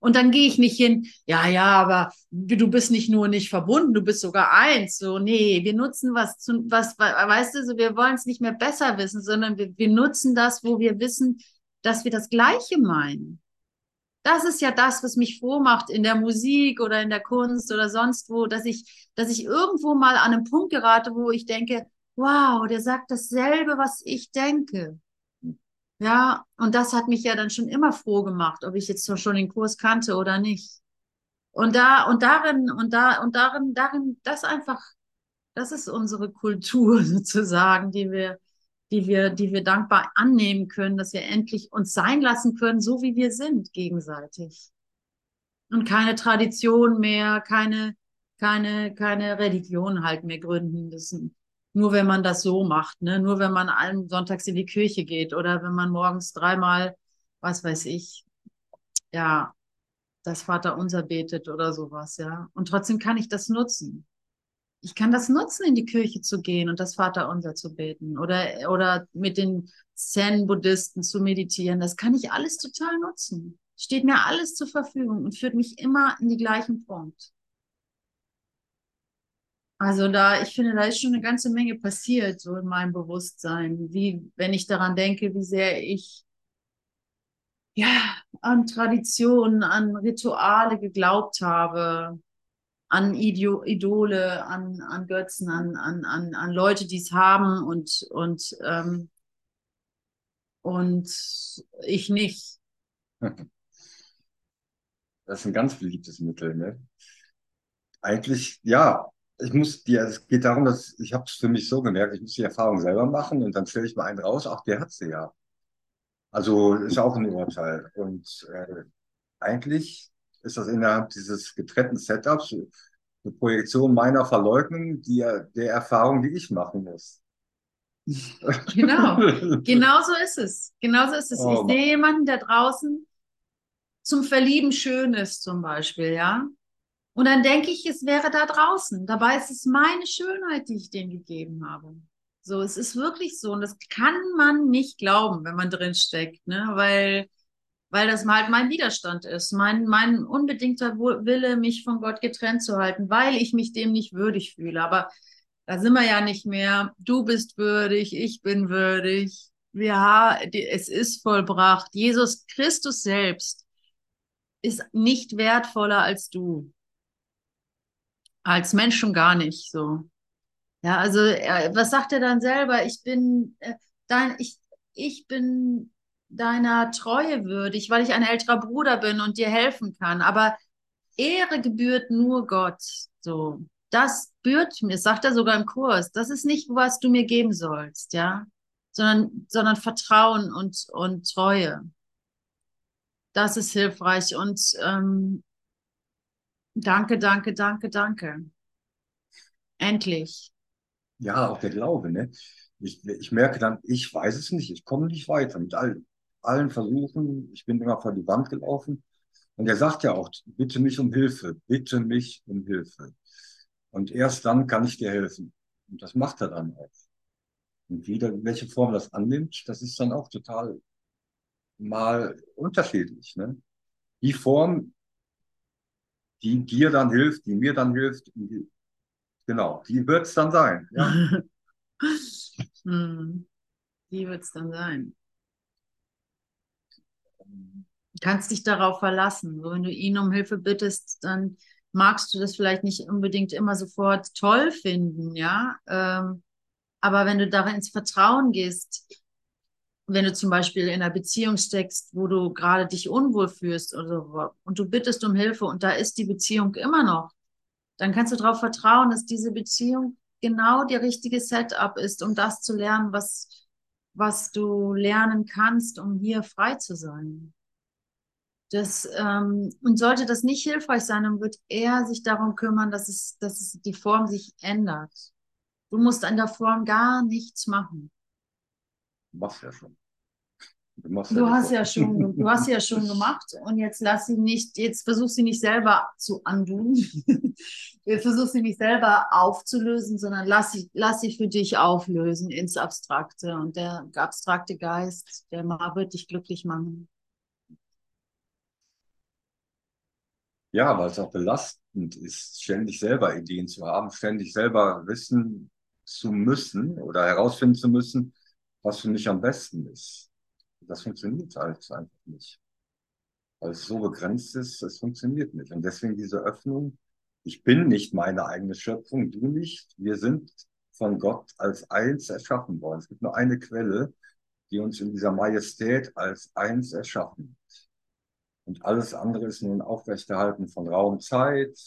Und dann gehe ich nicht hin, ja, ja, aber du bist nicht nur nicht verbunden, du bist sogar eins. So, nee, wir nutzen was, zu, was, weißt du, so, wir wollen es nicht mehr besser wissen, sondern wir, wir nutzen das, wo wir wissen, dass wir das Gleiche meinen. Das ist ja das, was mich froh macht in der Musik oder in der Kunst oder sonst wo, dass ich, dass ich irgendwo mal an einen Punkt gerate, wo ich denke, wow, der sagt dasselbe, was ich denke. Ja, und das hat mich ja dann schon immer froh gemacht, ob ich jetzt schon den Kurs kannte oder nicht. Und da, und darin, und da, und darin, darin, das einfach, das ist unsere Kultur (laughs) sozusagen, die wir, die wir, die wir dankbar annehmen können, dass wir endlich uns sein lassen können, so wie wir sind, gegenseitig. Und keine Tradition mehr, keine, keine, keine Religion halt mehr gründen müssen nur wenn man das so macht, ne? Nur wenn man allen sonntags in die Kirche geht oder wenn man morgens dreimal, was weiß ich, ja, das Vaterunser betet oder sowas, ja. Und trotzdem kann ich das nutzen. Ich kann das nutzen, in die Kirche zu gehen und das Vaterunser zu beten oder, oder mit den Zen-Buddhisten zu meditieren. Das kann ich alles total nutzen. Steht mir alles zur Verfügung und führt mich immer in die gleichen Punkt. Also da, ich finde, da ist schon eine ganze Menge passiert, so in meinem Bewusstsein. Wie, wenn ich daran denke, wie sehr ich ja an Traditionen, an Rituale geglaubt habe, an Idio Idole, an, an Götzen, an, an, an, an Leute, die es haben und, und, ähm, und ich nicht. Das ist ein ganz beliebtes Mittel, ne? Eigentlich, ja, ich muss dir, es geht darum, dass ich habe es für mich so gemerkt, ich muss die Erfahrung selber machen und dann stelle ich mal einen raus, ach, der hat sie ja. Also ist auch ein Urteil. Und äh, eigentlich ist das innerhalb dieses getrennten Setups eine Projektion meiner Verleugnung die, der Erfahrung, die ich machen muss. (laughs) Genau, genau so ist es. Genau so ist es. Oh, ich sehe jemanden, der draußen zum Verlieben schön ist, zum Beispiel, ja. Und dann denke ich, es wäre da draußen. Dabei ist es meine Schönheit, die ich denen gegeben habe. So, es ist wirklich so. Und das kann man nicht glauben, wenn man drin steckt, ne? Weil, weil das halt mein Widerstand ist. Mein, mein unbedingter Wille, mich von Gott getrennt zu halten, weil ich mich dem nicht würdig fühle. Aber da sind wir ja nicht mehr. Du bist würdig, ich bin würdig. Ja, es ist vollbracht. Jesus Christus selbst ist nicht wertvoller als du als Mensch schon gar nicht so. Ja, also äh, was sagt er dann selber? Ich bin äh, dein, ich, ich bin deiner Treue würdig, weil ich ein älterer Bruder bin und dir helfen kann. Aber Ehre gebührt nur Gott. So, das bührt mir, sagt er sogar im Kurs. Das ist nicht, was du mir geben sollst, ja, sondern, sondern Vertrauen und, und Treue. Das ist hilfreich. Und ähm, Danke, danke, danke, danke. Endlich. Ja, auch der Glaube, ne? Ich, ich merke dann, ich weiß es nicht, ich komme nicht weiter mit all, allen Versuchen. Ich bin immer vor die Wand gelaufen. Und er sagt ja auch, bitte mich um Hilfe, bitte mich um Hilfe. Und erst dann kann ich dir helfen. Und das macht er dann auch. Und wieder, welche Form das annimmt, das ist dann auch total mal unterschiedlich. Ne? Die Form, die dir dann hilft, die mir dann hilft. Die, genau, die wird es dann sein. Ja. (laughs) hm. Die wird es dann sein. Du kannst dich darauf verlassen. wenn du ihn um Hilfe bittest, dann magst du das vielleicht nicht unbedingt immer sofort toll finden, ja. Ähm, aber wenn du darin ins Vertrauen gehst, wenn du zum Beispiel in einer Beziehung steckst, wo du gerade dich unwohl fühlst oder so, und du bittest um Hilfe und da ist die Beziehung immer noch, dann kannst du darauf vertrauen, dass diese Beziehung genau der richtige Setup ist, um das zu lernen, was, was du lernen kannst, um hier frei zu sein. Das, ähm, und sollte das nicht hilfreich sein, dann wird er sich darum kümmern, dass es, dass es die Form sich ändert. Du musst an der Form gar nichts machen. Machst ja schon. Du, du hast ja schon, du hast ja schon gemacht und jetzt lass sie nicht, jetzt versuch sie nicht selber zu andun. (laughs) jetzt versuch sie nicht selber aufzulösen, sondern lass sie, lass sie für dich auflösen ins Abstrakte. Und der abstrakte Geist, der wird dich glücklich machen. Ja, weil es auch belastend ist, ständig selber Ideen zu haben, ständig selber wissen zu müssen oder herausfinden zu müssen, was für mich am besten ist. Das funktioniert halt einfach nicht. Weil es so begrenzt ist, es funktioniert nicht. Und deswegen diese Öffnung, ich bin nicht meine eigene Schöpfung, du nicht. Wir sind von Gott als eins erschaffen worden. Es gibt nur eine Quelle, die uns in dieser Majestät als eins erschaffen hat. Und alles andere ist nun Aufrechterhalten von Raum, Zeit,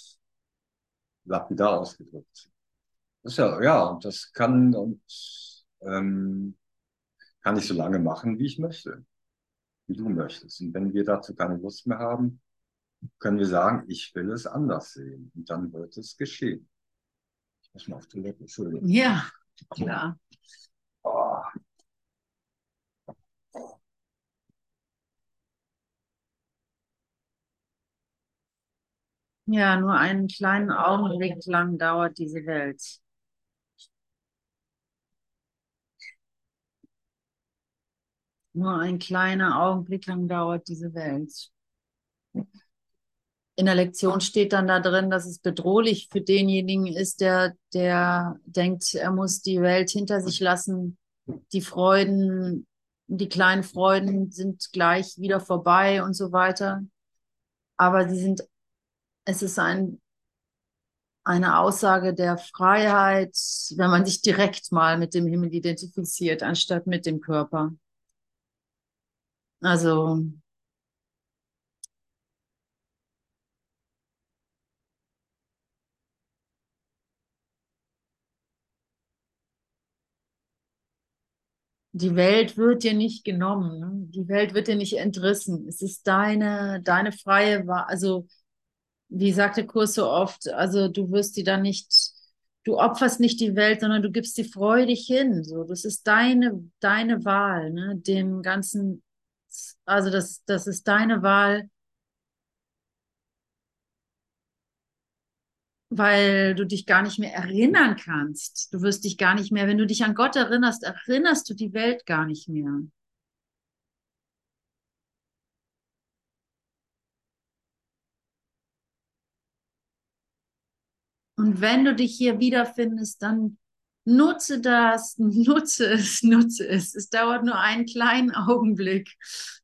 lapidar ausgedrückt. Das ist ja, ja, und das kann und ähm, kann ich so lange machen, wie ich möchte, wie du möchtest. Und wenn wir dazu keine Lust mehr haben, können wir sagen, ich will es anders sehen. Und dann wird es geschehen. Ich muss mal auf Toilette, Entschuldigung. Ja, klar. Oh. Ja, nur einen kleinen Augenblick lang dauert diese Welt. Nur ein kleiner Augenblick lang dauert diese Welt. In der Lektion steht dann da drin, dass es bedrohlich für denjenigen ist, der, der denkt, er muss die Welt hinter sich lassen. Die Freuden, die kleinen Freuden sind gleich wieder vorbei und so weiter. Aber sie sind, es ist ein, eine Aussage der Freiheit, wenn man sich direkt mal mit dem Himmel identifiziert, anstatt mit dem Körper. Also die Welt wird dir nicht genommen, ne? die Welt wird dir nicht entrissen. Es ist deine, deine freie Wahl. Also, wie sagt der Kurs so oft, also du wirst die dann nicht, du opferst nicht die Welt, sondern du gibst sie freudig hin. So, das ist deine, deine Wahl, ne? Dem ganzen, also das, das ist deine Wahl, weil du dich gar nicht mehr erinnern kannst. Du wirst dich gar nicht mehr, wenn du dich an Gott erinnerst, erinnerst du die Welt gar nicht mehr. Und wenn du dich hier wiederfindest, dann nutze das, (laughs) nutze es, nutze es. Es dauert nur einen kleinen Augenblick.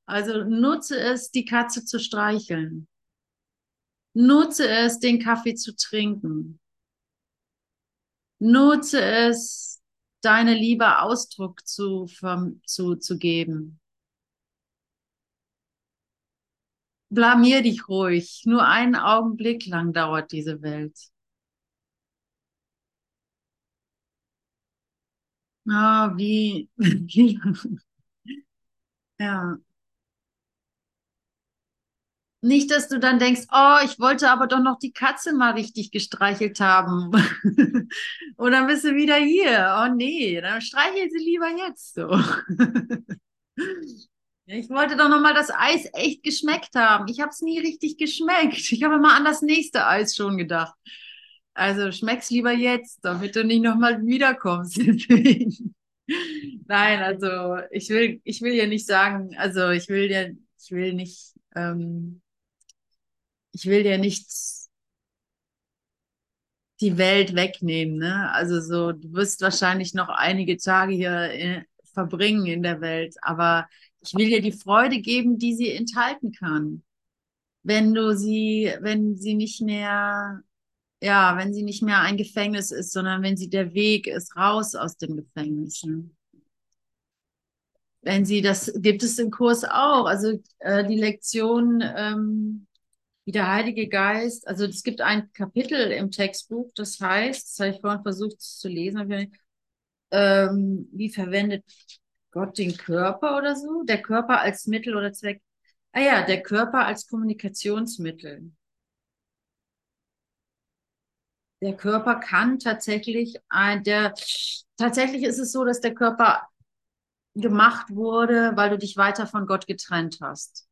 Also nutze es, die Katze zu streicheln. Nutze es, den Kaffee zu trinken. Nutze es, deine Liebe Ausdruck zu, zu, zu geben. Blamier dich ruhig. Nur einen Augenblick lang dauert diese Welt. Ah, wie, (laughs) ja. Nicht, dass du dann denkst, oh, ich wollte aber doch noch die Katze mal richtig gestreichelt haben. (laughs) Und dann bist du wieder hier. Oh nee, dann streichel sie lieber jetzt so. (laughs) ich wollte doch noch mal das Eis echt geschmeckt haben. Ich habe es nie richtig geschmeckt. Ich habe immer an das nächste Eis schon gedacht. Also schmeck's lieber jetzt, damit du nicht noch mal wiederkommst. (laughs) Nein, also ich will, ich will ja nicht sagen, also ich will ja, ich will nicht ähm, ich will dir nicht die Welt wegnehmen, ne? Also so, du wirst wahrscheinlich noch einige Tage hier in, äh, verbringen in der Welt, aber ich will dir die Freude geben, die sie enthalten kann. Wenn du sie, wenn sie nicht mehr, ja, wenn sie nicht mehr ein Gefängnis ist, sondern wenn sie der Weg ist raus aus dem Gefängnis. Wenn sie, das gibt es im Kurs auch. Also äh, die Lektion, ähm, wie der Heilige Geist, also es gibt ein Kapitel im Textbuch, das heißt, das habe ich vorhin versucht zu lesen, ähm, wie verwendet Gott den Körper oder so? Der Körper als Mittel oder Zweck? Ah ja, der Körper als Kommunikationsmittel. Der Körper kann tatsächlich, ein, der, tatsächlich ist es so, dass der Körper gemacht wurde, weil du dich weiter von Gott getrennt hast.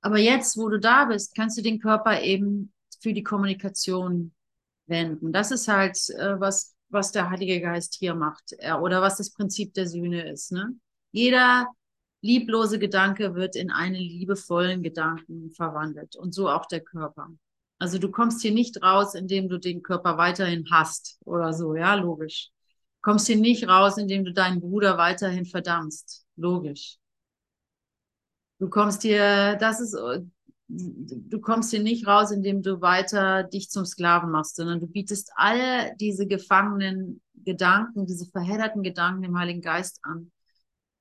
Aber jetzt, wo du da bist, kannst du den Körper eben für die Kommunikation wenden. Das ist halt, äh, was, was der Heilige Geist hier macht äh, oder was das Prinzip der Sühne ist. Ne? Jeder lieblose Gedanke wird in einen liebevollen Gedanken verwandelt und so auch der Körper. Also du kommst hier nicht raus, indem du den Körper weiterhin hast oder so, ja, logisch. Du kommst hier nicht raus, indem du deinen Bruder weiterhin verdammst, logisch. Du kommst hier, das ist, du kommst hier nicht raus, indem du weiter dich zum Sklaven machst, sondern du bietest all diese gefangenen Gedanken, diese verhedderten Gedanken dem Heiligen Geist an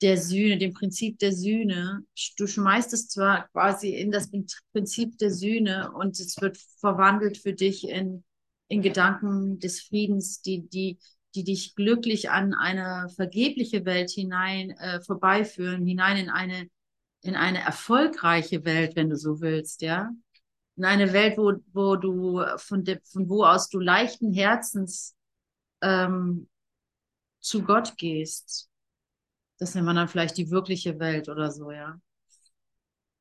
der Sühne, dem Prinzip der Sühne. Du schmeißt es zwar quasi in das Prinzip der Sühne und es wird verwandelt für dich in, in Gedanken des Friedens, die, die, die dich glücklich an eine vergebliche Welt hinein äh, vorbeiführen, hinein in eine, in eine erfolgreiche Welt, wenn du so willst, ja. In eine Welt, wo, wo du von, de, von wo aus du leichten Herzens ähm, zu Gott gehst das nennt man dann vielleicht die wirkliche Welt oder so, ja.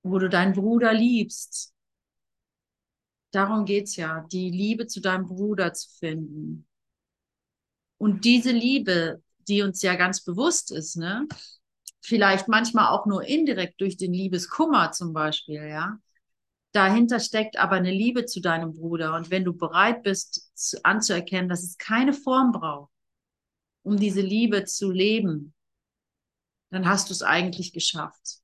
Wo du deinen Bruder liebst. Darum geht's ja, die Liebe zu deinem Bruder zu finden. Und diese Liebe, die uns ja ganz bewusst ist, ne? Vielleicht manchmal auch nur indirekt durch den Liebeskummer zum Beispiel, ja. Dahinter steckt aber eine Liebe zu deinem Bruder. Und wenn du bereit bist zu, anzuerkennen, dass es keine Form braucht, um diese Liebe zu leben, dann hast du es eigentlich geschafft.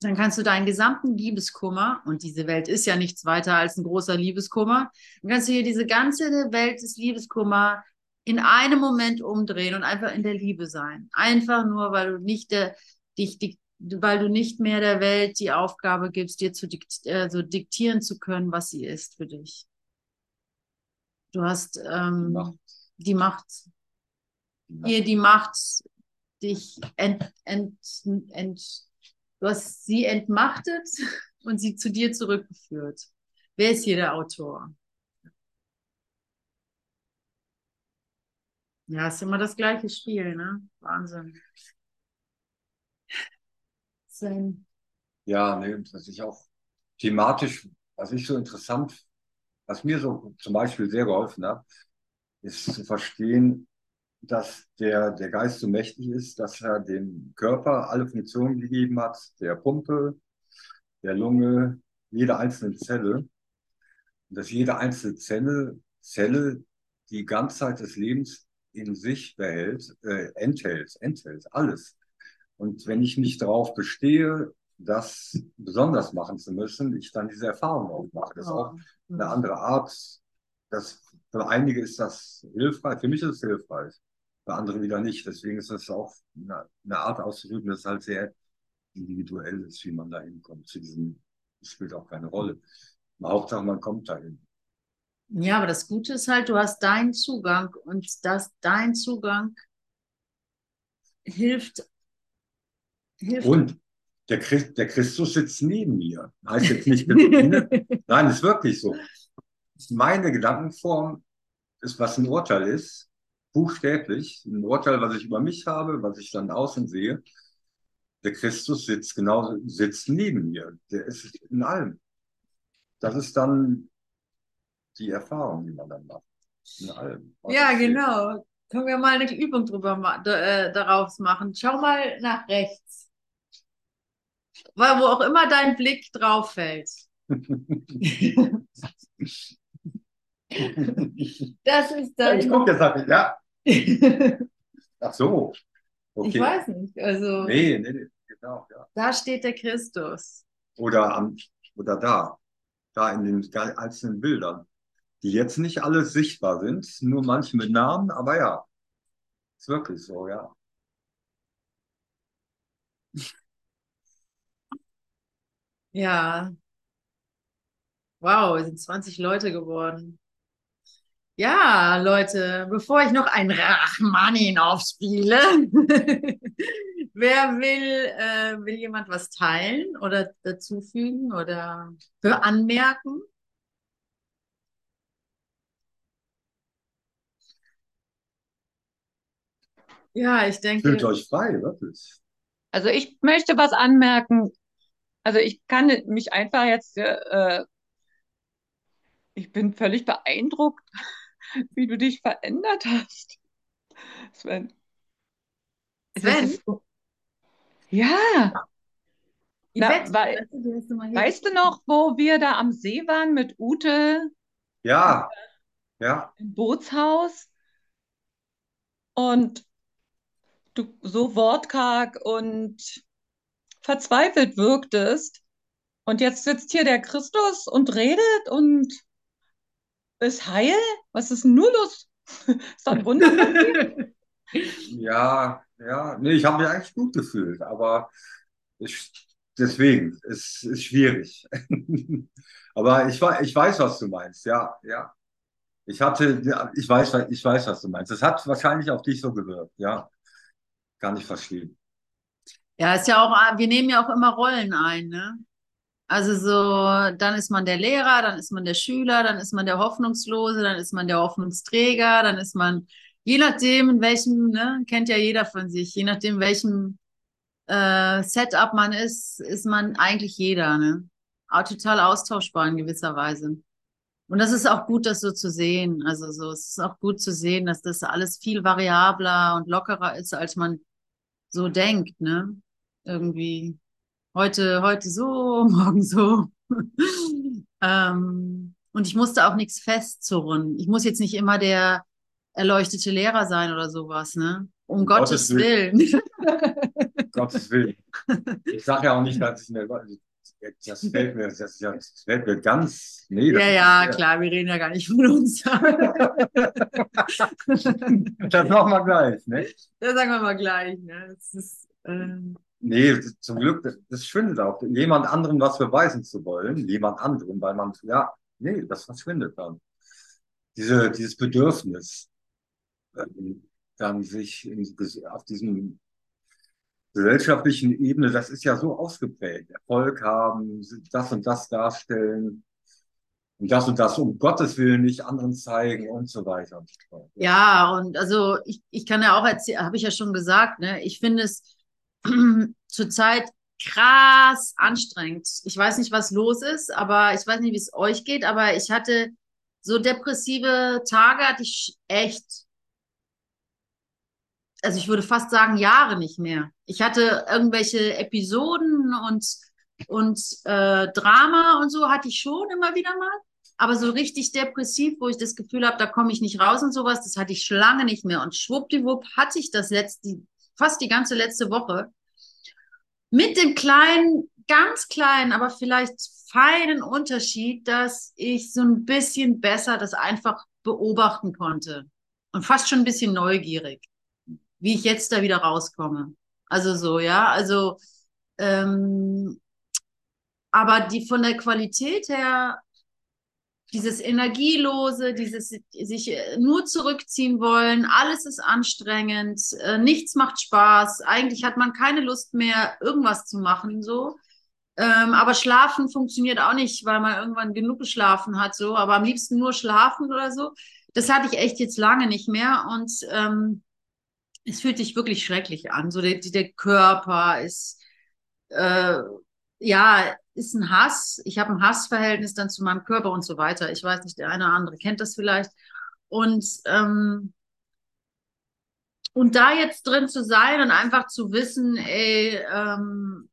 Dann kannst du deinen gesamten Liebeskummer, und diese Welt ist ja nichts weiter als ein großer Liebeskummer, dann kannst du hier diese ganze Welt des Liebeskummer in einem Moment umdrehen und einfach in der Liebe sein. Einfach nur, weil du nicht der, dich, weil du nicht mehr der Welt die Aufgabe gibst, dir zu dikt, äh, so diktieren zu können, was sie ist für dich. Du hast ähm, Macht. die Macht ihr die Macht dich ent, ent, ent, du hast sie entmachtet und sie zu dir zurückgeführt. Wer ist hier der Autor? Ja, ist immer das gleiche Spiel, ne? Wahnsinn. Sein. Ja, nee, das ist auch thematisch, was ich so interessant, was mir so zum Beispiel sehr geholfen hat, ist zu verstehen, dass der, der Geist so mächtig ist, dass er dem Körper alle Funktionen gegeben hat, der Pumpe, der Lunge, jede einzelne Zelle. Und dass jede einzelne Zelle, Zelle die Ganzheit des Lebens in sich behält, äh, enthält, enthält, alles. Und wenn ich nicht darauf bestehe, das besonders machen zu müssen, ich dann diese Erfahrung auch mache. Das ist auch eine andere Art. Das, für einige ist das hilfreich, für mich ist es hilfreich bei anderen wieder nicht. Deswegen ist das auch eine, eine Art auszudrücken, das halt sehr individuell ist, wie man da hinkommt. Zu diesem spielt auch keine Rolle. Hauptsache, man kommt dahin. Ja, aber das Gute ist halt, du hast deinen Zugang und das, dein Zugang hilft. hilft und der, Christ, der Christus sitzt neben mir. Heißt jetzt nicht, (laughs) nein, ist wirklich so. Meine Gedankenform ist, was ein Urteil ist, buchstäblich, ein Urteil, was ich über mich habe, was ich dann außen sehe. Der Christus sitzt genau, sitzt neben mir. Der ist in allem. Das ist dann die Erfahrung, die man dann macht. In allem. Ja, genau. Können wir mal eine Übung drüber äh, daraus machen. Schau mal nach rechts. Weil wo auch immer dein Blick drauf fällt. (laughs) das ist dann. Ich gucke jetzt, ja. Ach so. Okay. Ich weiß nicht. Also, nee, nee, nee, genau. Ja. Da steht der Christus. Oder, am, oder da. Da in den einzelnen Bildern. Die jetzt nicht alle sichtbar sind, nur manche mit Namen, aber ja. Ist wirklich so, ja. Ja. Wow, es sind 20 Leute geworden. Ja, Leute, bevor ich noch ein Rachmanin aufspiele, (laughs) wer will, äh, will jemand was teilen oder dazufügen oder für anmerken? Ja, ich denke. Fühlt euch frei, wirklich. Also ich möchte was anmerken. Also ich kann mich einfach jetzt, äh, ich bin völlig beeindruckt (laughs) wie du dich verändert hast. Sven. Sven? Ja. Na, wei- du, Weißt du noch, wo wir da am See waren mit Ute Ja, ja, im Bootshaus und du so wortkarg und verzweifelt wirktest? Und jetzt sitzt hier der Christus und redet und ist heil? Was ist denn nur los? (laughs) Ist doch ein Wunder. (laughs) ja, ja. Nee, ich habe mich eigentlich gut gefühlt, aber ich, deswegen, es ist schwierig. (laughs) Aber ich, ich weiß, was du meinst, ja, ja. Ich hatte, ja, ich weiß, ich weiß, was du meinst. Es hat wahrscheinlich auf dich so gewirkt, ja. Kann ich verstehen. Ja, ist ja auch, wir nehmen ja auch immer Rollen ein, ne? Also so, dann ist man der Lehrer, dann ist man der Schüler, dann ist man der Hoffnungslose, dann ist man der Hoffnungsträger, dann ist man, je nachdem, in welchem, ne, kennt ja jeder von sich, je nachdem, welchem äh, Setup man ist, ist man eigentlich jeder, ne? Auch total austauschbar in gewisser Weise. Und das ist auch gut, das so zu sehen. Also so, es ist auch gut zu sehen, dass das alles viel variabler und lockerer ist, als man so denkt, ne? Irgendwie heute, heute so, (laughs) morgen so. ähm, und ich musste auch nichts festzurren. Ich muss jetzt nicht immer der erleuchtete Lehrer sein oder sowas, ne? Um Gottes Gottes Willen. Willen. (laughs) Gottes Willen. Ich sage ja auch nicht, dass ich eine, das fällt mir, das, ja, das fällt mir ganz, nee, das Ja, ist- ja, klar, wir reden ja gar nicht von uns. (laughs) Das machen wir gleich, ne? Das sagen wir mal gleich, ne? Das ist, ähm, Nee, zum Glück, das, das schwindet auch. Jemand anderen was beweisen zu wollen, jemand anderen, weil man, ja, nee, das verschwindet dann. Diese, dieses Bedürfnis, ähm, dann sich in, auf diesem gesellschaftlichen Ebene, das ist ja so ausgeprägt. Erfolg haben, das und das darstellen und das und das um Gottes Willen nicht anderen zeigen und so weiter. Ja, und also ich, ich kann ja auch erzählen, habe ich ja schon gesagt, ne? Ich finde es (clears throat) zurzeit krass anstrengend. Ich weiß nicht, was los ist, aber ich weiß nicht, wie es euch geht, aber ich hatte so depressive Tage, hatte ich echt, also ich würde fast sagen, Jahre nicht mehr. Ich hatte irgendwelche Episoden und, und äh, Drama und so hatte ich schon immer wieder mal. Aber so richtig depressiv, wo ich das Gefühl habe, da komme ich nicht raus und sowas, das hatte ich schon lange nicht mehr. Und schwuppdiwupp hatte ich das letzte, fast die ganze letzte Woche. Mit dem kleinen, ganz kleinen, aber vielleicht feinen Unterschied, dass ich so ein bisschen besser das einfach beobachten konnte. Und fast schon ein bisschen neugierig, wie ich jetzt da wieder rauskomme. Also so, ja, also, ähm, aber die von der Qualität her dieses Energielose, dieses sich äh, nur zurückziehen wollen, alles ist anstrengend, äh, nichts macht Spaß, eigentlich hat man keine Lust mehr, irgendwas zu machen, so. Ähm, aber schlafen funktioniert auch nicht, weil man irgendwann genug geschlafen hat, so, aber am liebsten nur schlafen oder so. Das hatte ich echt jetzt lange nicht mehr und ähm, es fühlt sich wirklich schrecklich an. So der, der Körper ist äh, ja, ist ein Hass. Ich habe ein Hassverhältnis dann zu meinem Körper und so weiter. Ich weiß nicht, der eine oder andere kennt das vielleicht. Und, ähm, und da jetzt drin zu sein und einfach zu wissen, ey, ähm,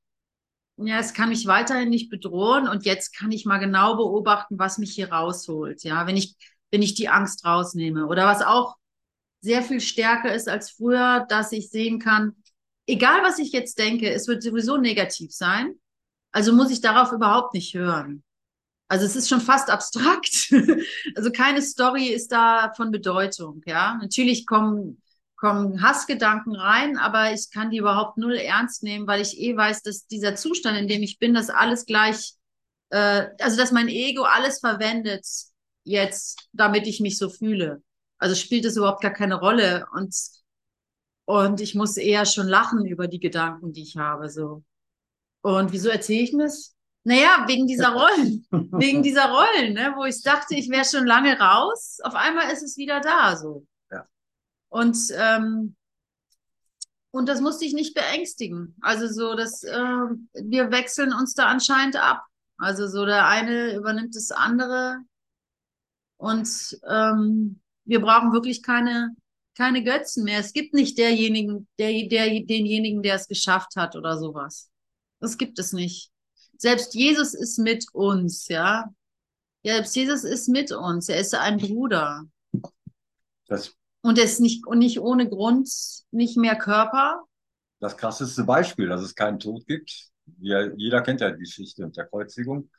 ja, es kann mich weiterhin nicht bedrohen und jetzt kann ich mal genau beobachten, was mich hier rausholt. Ja, wenn ich, wenn ich die Angst rausnehme. Oder was auch sehr viel stärker ist als früher, dass ich sehen kann, egal was ich jetzt denke, es wird sowieso negativ sein. Also muss ich darauf überhaupt nicht hören. Also es ist schon fast abstrakt. (laughs) Also keine Story ist da von Bedeutung, ja. Natürlich kommen, kommen Hassgedanken rein, aber ich kann die überhaupt null ernst nehmen, weil ich eh weiß, dass dieser Zustand, in dem ich bin, das alles gleich, äh, also dass mein Ego alles verwendet jetzt, damit ich mich so fühle. Also spielt es überhaupt gar keine Rolle und und ich muss eher schon lachen über die Gedanken, die ich habe, so. Und wieso erzähle ich das? Naja, wegen dieser (laughs) Rollen, wegen dieser Rollen, ne, wo ich dachte, ich wäre schon lange raus. Auf einmal ist es wieder da, so. Ja. Und, ähm, und das musste ich nicht beängstigen. Also so, dass äh, wir wechseln uns da anscheinend ab. Also so, der eine übernimmt das andere. Und ähm, wir brauchen wirklich keine, keine Götzen mehr. Es gibt nicht derjenigen, der, der, denjenigen, der es geschafft hat oder sowas. Das gibt es nicht. Selbst Jesus ist mit uns, ja. Selbst Jesus ist mit uns. Er ist ein Bruder. Das, Und er ist nicht, und nicht ohne Grund nicht mehr Körper. das krasseste Beispiel, dass es keinen Tod gibt. Wir, jeder kennt ja die Geschichte mit der Kreuzigung.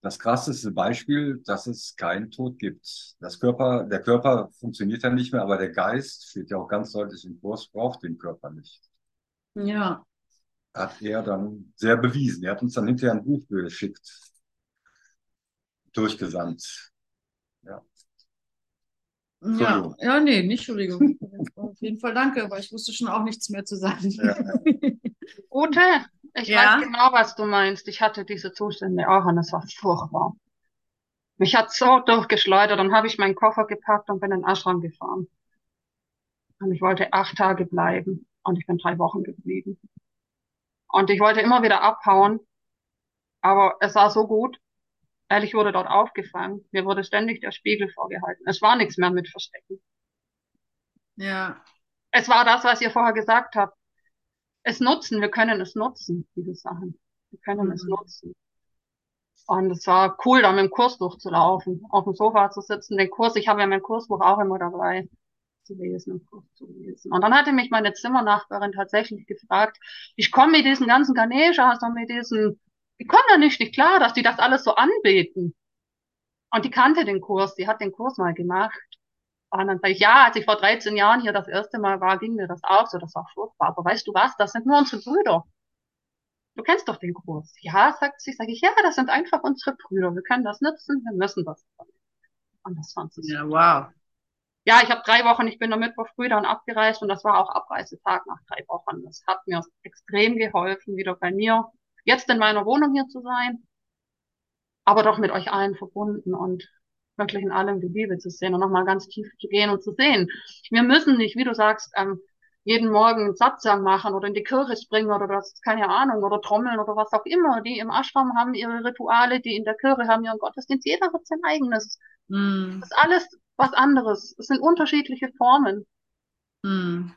Das krasseste Beispiel, dass es keinen Tod gibt. Das Körper, der Körper funktioniert ja nicht mehr, aber der Geist, steht ja auch ganz deutlich im Kurs, braucht den Körper nicht. Ja. Hat er dann sehr bewiesen. Er hat uns dann hinterher ein Buch geschickt, durchgesandt. Ja, Entschuldigung. ja, nee, nicht Entschuldigung. Auf jeden Fall danke, weil ich wusste schon auch nichts mehr zu sagen. Ja. (laughs) Ute, ich Ja? weiß genau, was du meinst. Ich hatte diese Zustände auch und es war furchtbar. Mich hat so durchgeschleudert, dann habe ich meinen Koffer gepackt und bin in den Ashram gefahren. Und ich wollte acht Tage bleiben und ich bin drei Wochen geblieben. Und ich wollte immer wieder abhauen, aber es war so gut. Ehrlich wurde dort aufgefangen. Mir wurde ständig der Spiegel vorgehalten. Es war nichts mehr mit Verstecken. Ja, Es war das, was ihr vorher gesagt habt. Es nutzen, wir können es nutzen, diese Sachen. Wir können es Mhm. nutzen. Und es war cool, da mit dem Kurs durchzulaufen, auf dem Sofa zu sitzen, den Kurs, ich habe ja mein Kursbuch auch immer dabei, zu lesen und Kurs zu lesen. Und dann hatte mich meine Zimmernachbarin tatsächlich gefragt, ich komme mit diesen ganzen Ganeshas und mit diesen, ich komme da nicht, nicht klar, dass die das alles so anbeten. Und die kannte den Kurs, die hat den Kurs mal gemacht. Und dann sage ich, ja, als ich vor 13 Jahren hier das erste Mal war, ging mir das auch so, das war furchtbar. Aber weißt du was, das sind nur unsere Brüder. Du kennst doch den Kurs. Ja, sagt sie, sage ich, ja, das sind einfach unsere Brüder. Wir können das nutzen, wir müssen das. Und das fand sie ja, wow. Ja, ich habe drei Wochen, ich bin am Mittwoch früh dann abgereist und das war auch Abreisetag nach drei Wochen. Das hat mir extrem geholfen, wieder bei mir, jetzt in meiner Wohnung hier zu sein, aber doch mit euch allen verbunden und wirklich in allem die Liebe zu sehen und nochmal ganz tief zu gehen und zu sehen. Wir müssen nicht, wie du sagst, ähm, jeden Morgen einen Satsang machen oder in die Kirche springen oder das, keine Ahnung, oder trommeln oder was auch immer. Die im Ashram haben ihre Rituale, die in der Kirche haben ihren Gottesdienst. Jeder hat sein eigenes. Hm, Das ist alles was anderes. Es sind unterschiedliche Formen. hm.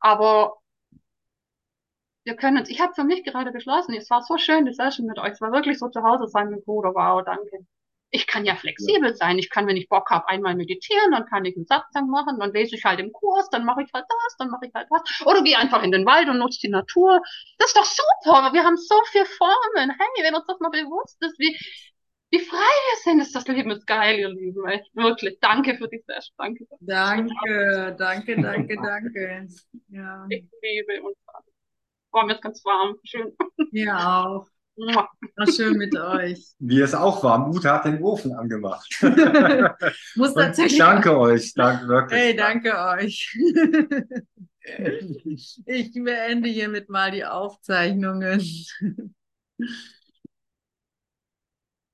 Aber wir können uns, ich habe für mich gerade beschlossen, es war so schön, die Session mit euch. Es war wirklich so zu Hause sein mit Bruder. Wow, danke. Ich kann ja flexibel sein. Ich kann, wenn ich Bock habe, einmal meditieren, dann kann ich einen Satzang machen, dann lese ich halt im Kurs, dann mache ich halt das, dann mache ich halt das. Oder gehe einfach in den Wald und nutze die Natur. Das ist doch super. Wir haben so viele Formen. Hey, wenn uns das mal bewusst ist, wie, wie frei wir sind, ist das Leben ist geil, ihr Lieben. Echt, wirklich. Danke für die Session. Danke. Danke, danke, danke, (laughs) danke. Ja, Ich liebe uns. War mir jetzt ganz warm. Schön. mir auch. War schön mit euch. Mir ist auch warm. Ute hat den Ofen angemacht. (laughs) Muss tatsächlich. danke euch. Danke wirklich. Hey, danke euch. Ich beende hiermit mal die Aufzeichnungen.